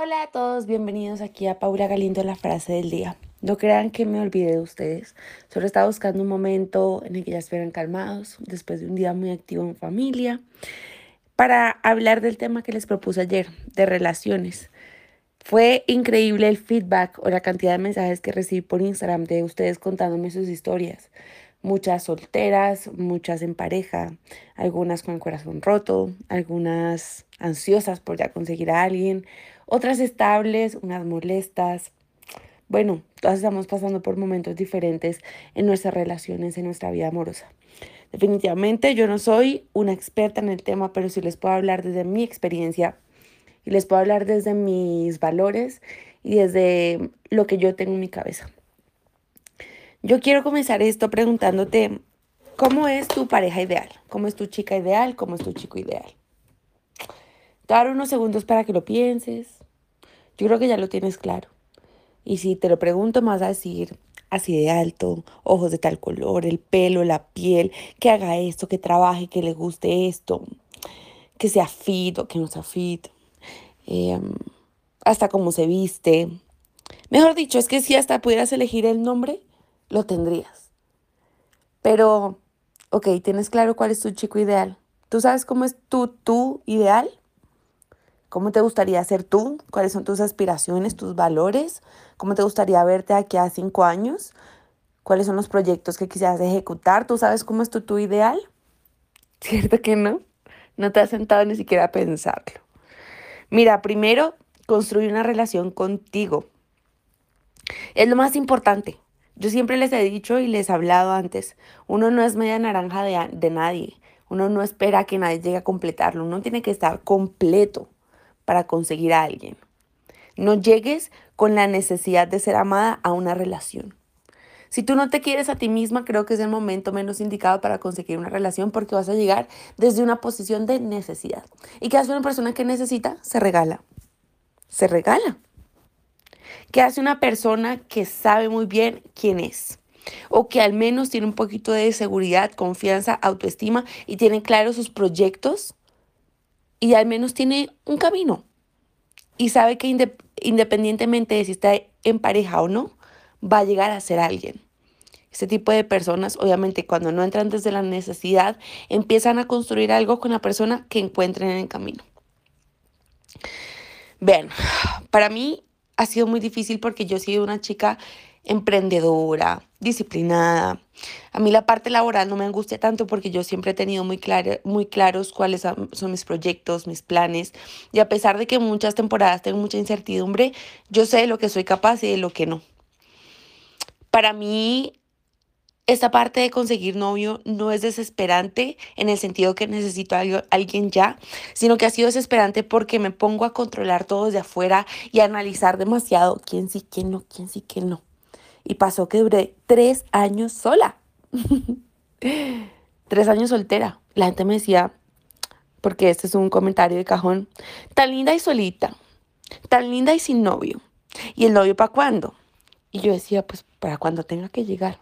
Hola a todos, bienvenidos aquí a Paula Galindo, la frase del día. No crean que me olvidé de ustedes, solo estaba buscando un momento en el que ya estuvieran calmados, después de un día muy activo en familia, para hablar del tema que les propuse ayer, de relaciones. Fue increíble el feedback o la cantidad de mensajes que recibí por Instagram de ustedes contándome sus historias. Muchas solteras, muchas en pareja, algunas con el corazón roto, algunas ansiosas por ya conseguir a alguien, otras estables, unas molestas. Bueno, todas estamos pasando por momentos diferentes en nuestras relaciones, en nuestra vida amorosa. Definitivamente yo no soy una experta en el tema, pero sí les puedo hablar desde mi experiencia y les puedo hablar desde mis valores y desde lo que yo tengo en mi cabeza. Yo quiero comenzar esto preguntándote, ¿cómo es tu pareja ideal? ¿Cómo es tu chica ideal? ¿Cómo es tu chico ideal? Te dar unos segundos para que lo pienses. Yo creo que ya lo tienes claro. Y si te lo pregunto, más a decir así de alto, ojos de tal color, el pelo, la piel, que haga esto, que trabaje, que le guste esto, que sea fit o que no sea fit, em, hasta cómo se viste. Mejor dicho, es que si hasta pudieras elegir el nombre, lo tendrías. Pero, ok, ¿tienes claro cuál es tu chico ideal? ¿Tú sabes cómo es tu, tu ideal? ¿Cómo te gustaría ser tú? ¿Cuáles son tus aspiraciones, tus valores? ¿Cómo te gustaría verte aquí a cinco años? ¿Cuáles son los proyectos que quisieras ejecutar? ¿Tú sabes cómo es tu, tu ideal? ¿Cierto que no? No te has sentado ni siquiera a pensarlo. Mira, primero, construir una relación contigo. Es lo más importante. Yo siempre les he dicho y les he hablado antes, uno no es media naranja de, de nadie. Uno no espera que nadie llegue a completarlo. Uno tiene que estar completo para conseguir a alguien. No llegues con la necesidad de ser amada a una relación. Si tú no te quieres a ti misma, creo que es el momento menos indicado para conseguir una relación porque vas a llegar desde una posición de necesidad. ¿Y qué hace una persona que necesita? Se regala. Se regala. ¿Qué hace una persona que sabe muy bien quién es? O que al menos tiene un poquito de seguridad, confianza, autoestima y tiene claros sus proyectos y al menos tiene un camino y sabe que independientemente de si está en pareja o no, va a llegar a ser alguien. Este tipo de personas, obviamente, cuando no entran desde la necesidad, empiezan a construir algo con la persona que encuentren en el camino. Vean, para mí ha sido muy difícil porque yo he sido una chica emprendedora, disciplinada. A mí la parte laboral no me angustia tanto porque yo siempre he tenido muy, muy claros cuáles son mis proyectos, mis planes. Y a pesar de que muchas temporadas tengo mucha incertidumbre, yo sé de lo que soy capaz y de lo que no. Para mí, esta parte de conseguir novio no es desesperante en el sentido que necesito a alguien ya, sino que ha sido desesperante porque me pongo a controlar todo desde afuera y a analizar demasiado quién sí, quién no, quién sí, quién no. Y pasó que duré tres años sola. tres años soltera. La gente me decía, porque este es un comentario de cajón, tan linda y solita, tan linda y sin novio. ¿Y el novio para cuándo? Y yo decía, pues para cuando tenga que llegar.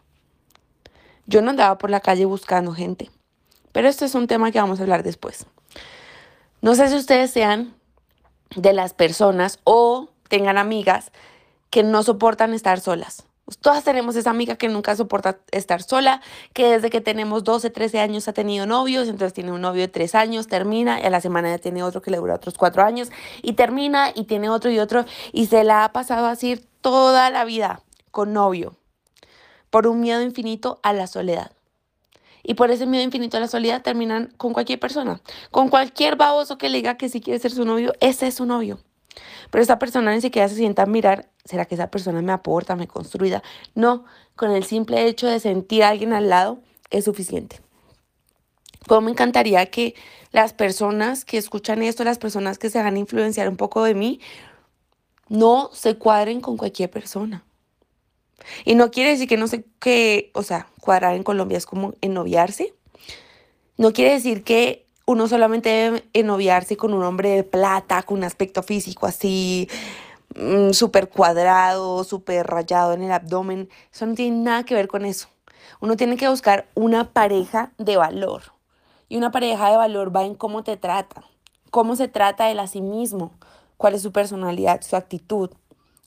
Yo no andaba por la calle buscando gente, pero esto es un tema que vamos a hablar después. No sé si ustedes sean de las personas o tengan amigas que no soportan estar solas. Pues todas tenemos esa amiga que nunca soporta estar sola, que desde que tenemos 12, 13 años ha tenido novios, entonces tiene un novio de 3 años, termina, y a la semana ya tiene otro que le dura otros 4 años, y termina, y tiene otro y otro, y se la ha pasado así toda la vida con novio, por un miedo infinito a la soledad. Y por ese miedo infinito a la soledad terminan con cualquier persona, con cualquier baboso que le diga que si quiere ser su novio, ese es su novio. Pero esa persona ni siquiera se sienta a mirar, ¿será que esa persona me aporta, me construida? No, con el simple hecho de sentir a alguien al lado es suficiente. Como me encantaría que las personas que escuchan esto, las personas que se hagan influenciar un poco de mí, no se cuadren con cualquier persona. Y no quiere decir que no sé qué, o sea, cuadrar en Colombia es como ennoviarse. No quiere decir que uno solamente debe enoviarse con un hombre de plata, con un aspecto físico así, mm, súper cuadrado, súper rayado en el abdomen. Eso no tiene nada que ver con eso. Uno tiene que buscar una pareja de valor. Y una pareja de valor va en cómo te trata, cómo se trata él a sí mismo, cuál es su personalidad, su actitud,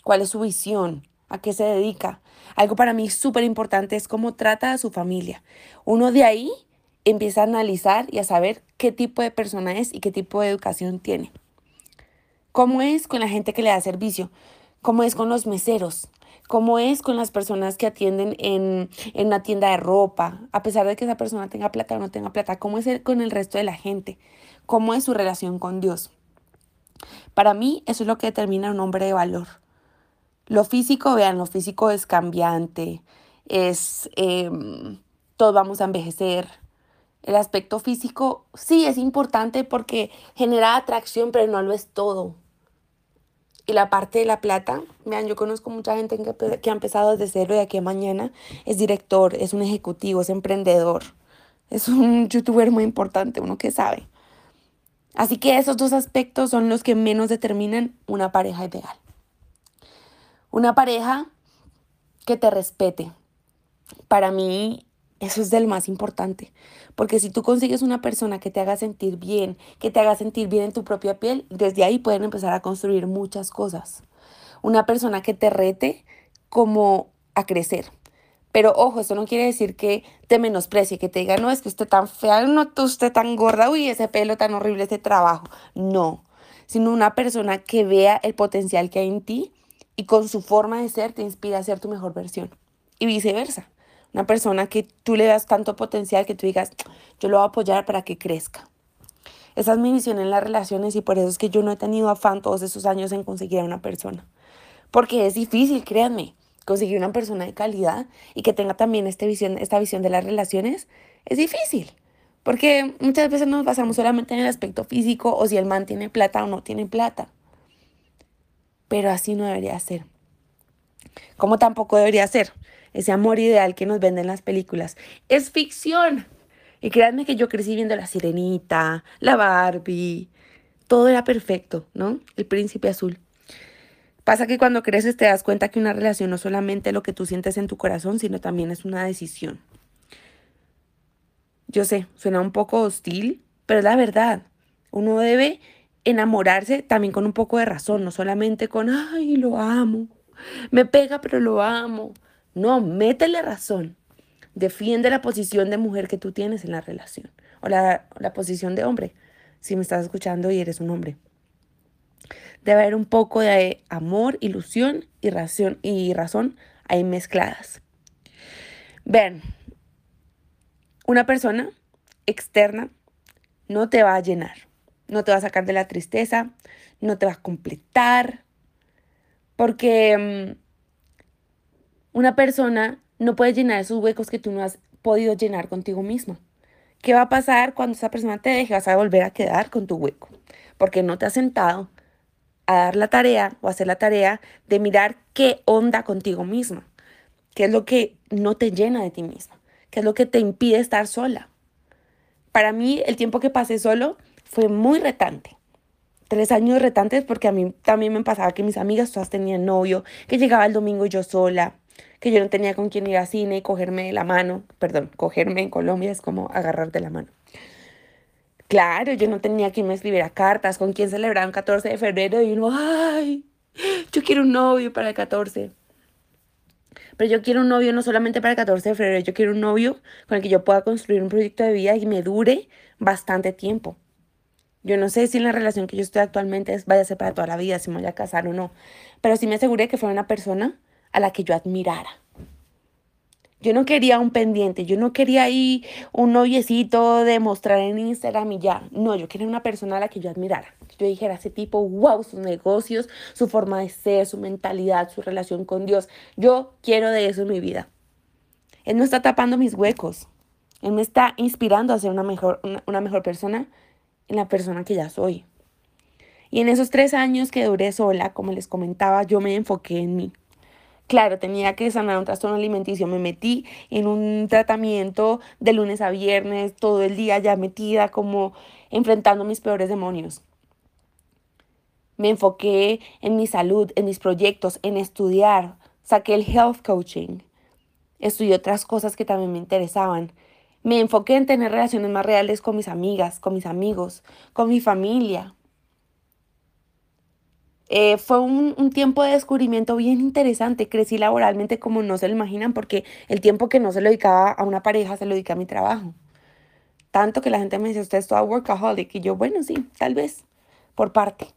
cuál es su visión, a qué se dedica. Algo para mí súper importante es cómo trata a su familia. Uno de ahí empieza a analizar y a saber qué tipo de persona es y qué tipo de educación tiene. ¿Cómo es con la gente que le da servicio? ¿Cómo es con los meseros? ¿Cómo es con las personas que atienden en, en una tienda de ropa? A pesar de que esa persona tenga plata o no tenga plata, ¿cómo es con el resto de la gente? ¿Cómo es su relación con Dios? Para mí eso es lo que determina un hombre de valor. Lo físico, vean, lo físico es cambiante, es, em, todos vamos a envejecer. El aspecto físico sí es importante porque genera atracción, pero no lo es todo. Y la parte de la plata, vean, yo conozco mucha gente que, que ha empezado desde cero y aquí a mañana es director, es un ejecutivo, es emprendedor, es un youtuber muy importante, uno que sabe. Así que esos dos aspectos son los que menos determinan una pareja ideal. Una pareja que te respete. Para mí eso es del más importante. Porque si tú consigues una persona que te haga sentir bien, que te haga sentir bien en tu propia piel, desde ahí pueden empezar a construir muchas cosas. Una persona que te rete como a crecer. Pero ojo, eso no quiere decir que te menosprecie, que te diga, no, es que usted tan fea, no, usted tan gorda, uy, ese pelo tan horrible, ese trabajo. No, sino una persona que vea el potencial que hay en ti y con su forma de ser te inspira a ser tu mejor versión. Y viceversa. Una persona que tú le das tanto potencial que tú digas, yo lo voy a apoyar para que crezca. Esa es mi visión en las relaciones y por eso es que yo no he tenido afán todos esos años en conseguir a una persona. Porque es difícil, créanme conseguir una persona de calidad y que tenga también esta visión, esta visión de las relaciones es difícil. Porque muchas veces nos basamos solamente en el aspecto físico o si el man tiene plata o no tiene plata. Pero así no debería ser. Como tampoco debería ser ese amor ideal que nos venden las películas. Es ficción. Y créanme que yo crecí viendo la sirenita, la Barbie. Todo era perfecto, ¿no? El príncipe azul. Pasa que cuando creces te das cuenta que una relación no es solamente lo que tú sientes en tu corazón, sino también es una decisión. Yo sé, suena un poco hostil, pero es la verdad. Uno debe enamorarse también con un poco de razón, no solamente con, ay, lo amo, me pega, pero lo amo. No, métele razón. Defiende la posición de mujer que tú tienes en la relación, o la, la posición de hombre, si me estás escuchando y eres un hombre. Debe haber un poco de amor, ilusión y razón, y razón ahí mezcladas. Ven, una persona externa no te va a llenar, no te va a sacar de la tristeza, no te va a completar, porque mm, una persona no puede llenar esos huecos que tú no has podido llenar contigo mismo. ¿Qué va a pasar cuando esa persona te deje? Vas a volver a quedar con tu hueco, porque no te has sentado a dar la tarea o hacer la tarea de mirar qué onda contigo misma, qué es lo que no te llena de ti misma, qué es lo que te impide estar sola. Para mí el tiempo que pasé solo fue muy retante. Tres años retantes porque a mí también me pasaba que mis amigas todas tenían novio, que llegaba el domingo yo sola, que yo no tenía con quién ir al cine y cogerme la mano. Perdón, cogerme en Colombia es como agarrarte la mano. Claro, yo no tenía quien me escribiera cartas, con quien celebrar un 14 de febrero y uno, ay, yo quiero un novio para el 14. Pero yo quiero un novio no solamente para el 14 de febrero, yo quiero un novio con el que yo pueda construir un proyecto de vida y me dure bastante tiempo. Yo no sé si en la relación que yo estoy actualmente vaya a ser para toda la vida, si me voy a casar o no, pero sí me aseguré que fuera una persona a la que yo admirara. Yo no quería un pendiente, yo no quería ahí un noviecito de mostrar en Instagram y ya. No, yo quería una persona a la que yo admirara. Yo dijera, ese tipo, wow, sus negocios, su forma de ser, su mentalidad, su relación con Dios. Yo quiero de eso en mi vida. Él no está tapando mis huecos. Él me está inspirando a ser una mejor, una mejor persona en la persona que ya soy. Y en esos tres años que duré sola, como les comentaba, yo me enfoqué en mí. Claro, tenía que sanar un trastorno alimenticio. Me metí en un tratamiento de lunes a viernes, todo el día ya metida, como enfrentando mis peores demonios. Me enfoqué en mi salud, en mis proyectos, en estudiar. Saqué el health coaching. Estudié otras cosas que también me interesaban. Me enfoqué en tener relaciones más reales con mis amigas, con mis amigos, con mi familia. Eh, fue un, un, tiempo de descubrimiento bien interesante. Crecí laboralmente como no se lo imaginan porque el tiempo que no se lo dedicaba a una pareja se lo dedicaba a mi trabajo. Tanto que la gente me dice, usted es toda workaholic. Y yo, bueno, sí, tal vez, por parte.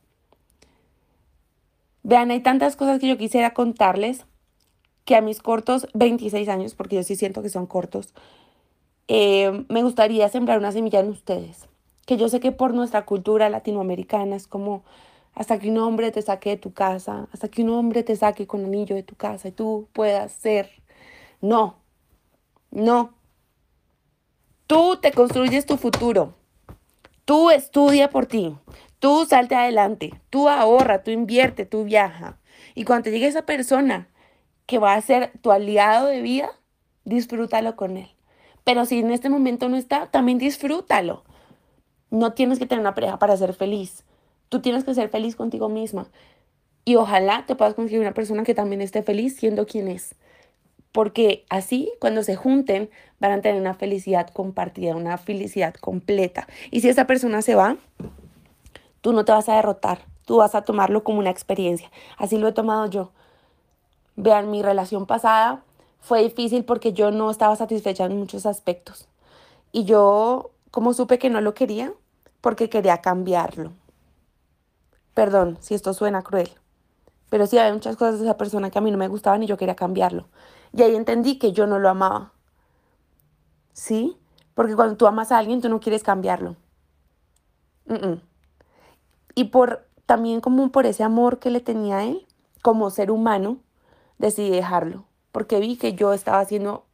Vean, hay tantas cosas que yo quisiera contarles que a mis cortos 26 años, porque yo sí siento que son cortos, eh, me gustaría sembrar una semilla en ustedes. Que yo sé que por nuestra cultura latinoamericana es como hasta que un hombre te saque de tu casa, hasta que un hombre te saque con anillo de tu casa y tú puedas ser. No, no. Tú te construyes tu futuro. Tú estudia por ti. Tú salte adelante. Tú ahorra, tú invierte, tú viaja. Y cuando te llegue esa persona que va a ser tu aliado de vida, disfrútalo con él. Pero si en este momento no está, también disfrútalo. No tienes que tener una pareja para ser feliz. Tú tienes que ser feliz contigo misma. Y ojalá te puedas conseguir una persona que también esté feliz siendo quien es. Porque así, cuando se junten, van a tener una felicidad compartida, una felicidad completa. Y si esa persona se va, tú no te vas a derrotar. Tú vas a tomarlo como una experiencia. Así lo he tomado yo. Vean, mi relación pasada fue difícil porque yo no estaba satisfecha en muchos aspectos. Y yo, como supe que no lo quería, porque quería cambiarlo. Perdón si esto suena cruel, pero sí había muchas cosas de esa persona que a mí no me gustaban y yo quería cambiarlo. Y ahí entendí que yo no lo amaba. ¿Sí? Porque cuando tú amas a alguien, tú no quieres cambiarlo. Y por también como por ese amor que le tenía a él, como ser humano, decidí dejarlo. Porque vi que yo estaba haciendo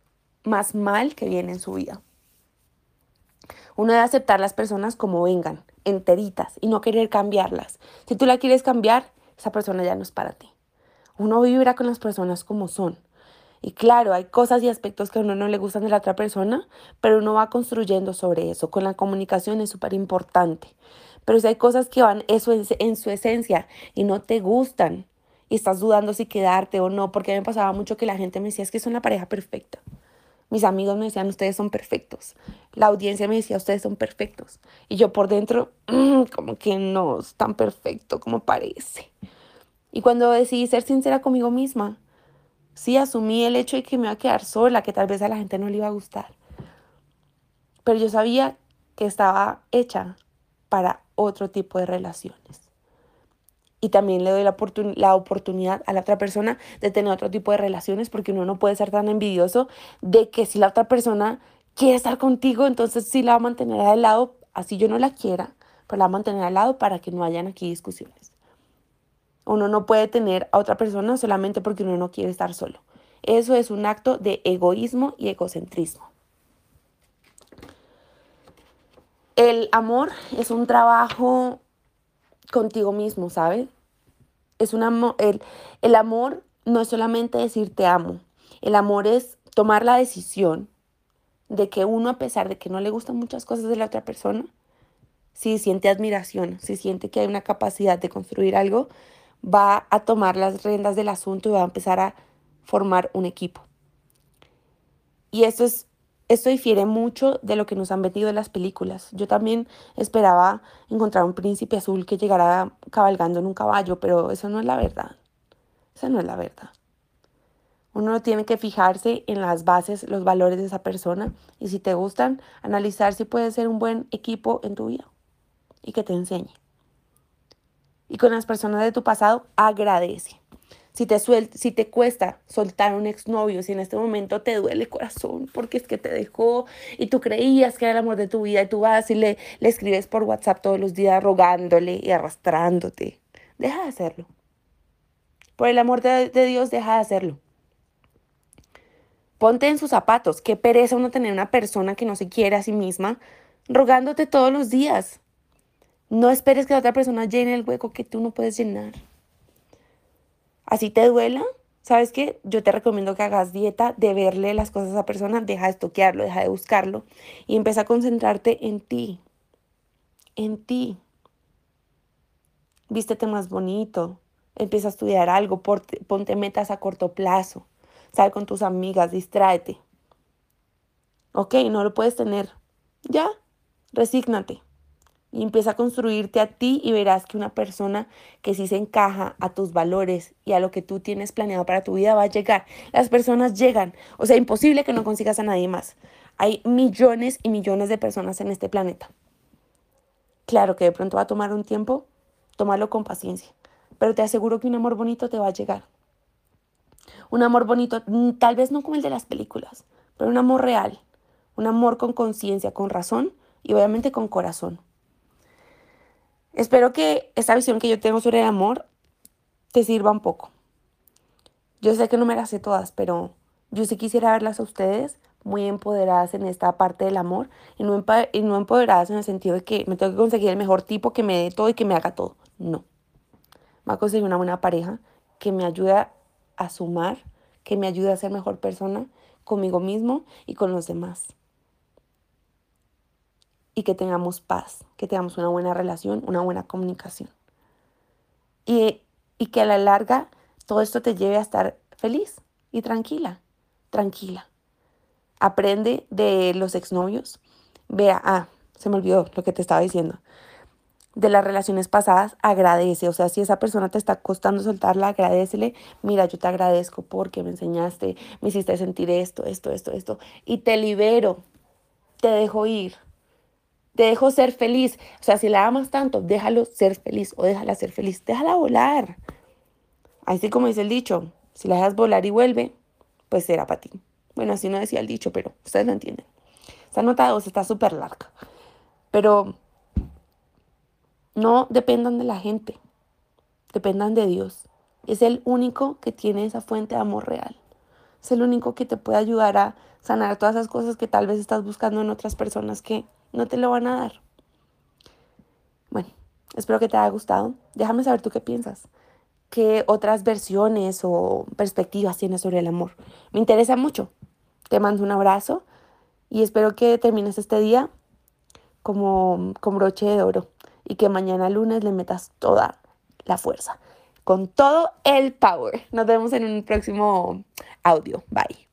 más mal que bien en su vida. Uno debe aceptar las personas como vengan, enteritas, y no querer cambiarlas. Si tú la quieres cambiar, esa persona ya no es para ti. Uno vibra con las personas como son. Y claro, hay cosas y aspectos que a uno no le gustan de la otra persona, pero uno va construyendo sobre eso. Con la comunicación es súper importante. Pero si hay cosas que van eso en, en, su esencia y no te gustan y estás dudando si quedarte o no, porque me pasaba mucho que la gente me decía, es que son la pareja perfecta. Mis amigos me decían, ustedes son perfectos. La audiencia me decía, ustedes son perfectos. Y yo por dentro, mm, como que no es tan perfecto como parece. Y cuando decidí ser sincera conmigo misma, sí asumí el hecho de que me iba a quedar sola, que tal vez a la gente no le iba a gustar. Pero yo sabía que estaba hecha para otro tipo de relaciones y también le doy la, la, oportunidad a la otra persona de tener otro tipo de relaciones porque uno no puede ser tan envidioso de que si la otra persona quiere estar contigo, entonces sí la va a mantener al lado, así yo no la quiera, pero la va a mantener al lado para que no hayan aquí discusiones. Uno no puede tener a otra persona solamente porque uno no quiere estar solo. Eso es un acto de egoísmo y egocentrismo. El amor es un trabajo contigo mismo, ¿sabes? Es un amor, el, el amor no es solamente decir te amo, el amor es tomar la decisión de que uno, a pesar de que no le gustan muchas cosas de la otra persona, si siente admiración, si siente que hay una capacidad de construir algo, va a tomar las riendas del asunto y va a empezar a formar un equipo. Y eso es esto difiere mucho de lo que nos han vendido en las películas. Yo también esperaba encontrar un príncipe azul que llegara cabalgando en un caballo, pero eso no es la verdad. Esa no es la verdad. Uno tiene que fijarse en las bases, los valores de esa persona y si te gustan, analizar si puede ser un buen equipo en tu vida y que te enseñe. Y con las personas de tu pasado, agradece. Si te, si te cuesta soltar un exnovio, si en este momento te duele el corazón porque es que te dejó y tú creías que era el amor de tu vida y tú vas y le, le escribes por WhatsApp todos los días rogándole y arrastrándote, deja de hacerlo. Por el amor de, de Dios, deja de hacerlo. Ponte en sus zapatos. Qué pereza uno tener una persona que no se quiere a sí misma rogándote todos los días. No esperes que la otra persona llene el hueco que tú no puedes llenar así te duela, ¿sabes qué? Yo te recomiendo que hagas dieta de verle las cosas a esa persona, deja de estoquearlo, deja de buscarlo y empieza a concentrarte en ti, en ti. Vístete más bonito, empieza a estudiar algo, ponte metas a corto plazo, sal con tus amigas, distráete. Ok, no lo puedes tener. Ya, resígnate. Y empieza a construirte a ti y verás que una persona que sí se encaja a tus valores y a lo que tú tienes planeado para tu vida va a llegar. Las personas llegan, o sea, imposible que no consigas a nadie más. Hay millones y millones de personas en este planeta. Claro que de pronto va a tomar un tiempo, tómalo con paciencia, pero te aseguro que un amor bonito te va a llegar. Un amor bonito, mm, tal vez no como el de las películas, pero un amor real, un amor con conciencia, con razón y obviamente con corazón. Espero que esta visión que yo tengo sobre el amor te sirva un poco. Yo sé que no me las sé todas, pero yo sí quisiera verlas a ustedes muy empoderadas en esta parte del amor y no, y no empoderadas en el sentido de que me tengo que conseguir el mejor tipo que me dé todo y que me haga todo. No. Me a conseguir una buena pareja que me ayude a sumar, que me ayude a ser mejor persona conmigo mismo y con los demás y que tengamos paz, que tengamos una buena relación, una buena comunicación. Y, y que a la larga todo esto te lleve a estar feliz y tranquila, tranquila. Aprende de los exnovios. Vea, ah, se me olvidó lo que te estaba diciendo. De las relaciones pasadas, agradece. O sea, si esa persona te está costando soltarla, agradecele. Mira, yo te agradezco porque me enseñaste, me hiciste sentir esto, esto, esto, esto. Y te libero, te dejo ir te dejo ser feliz. O sea, si la amas tanto, déjalo ser feliz o déjala ser feliz. Déjala volar. Así como dice el dicho, si la dejas volar y vuelve, pues será para ti. Bueno, así no decía el dicho, pero ustedes lo entienden. Esta nota 2 está súper larga. Pero no dependan de la gente, dependan de Dios. Es el único que tiene esa fuente de amor real. Es el único que te puede ayudar a sanar todas esas cosas que tal vez estás buscando en otras personas que no te lo van a dar. Bueno, espero que te haya gustado. Déjame saber tú qué piensas. ¿Qué otras versiones o perspectivas tienes sobre el amor? Me interesa mucho. Te mando un abrazo y espero que termines este día como con broche de oro y que mañana lunes le metas toda la fuerza, con todo el power. Nos vemos en un próximo audio. Bye.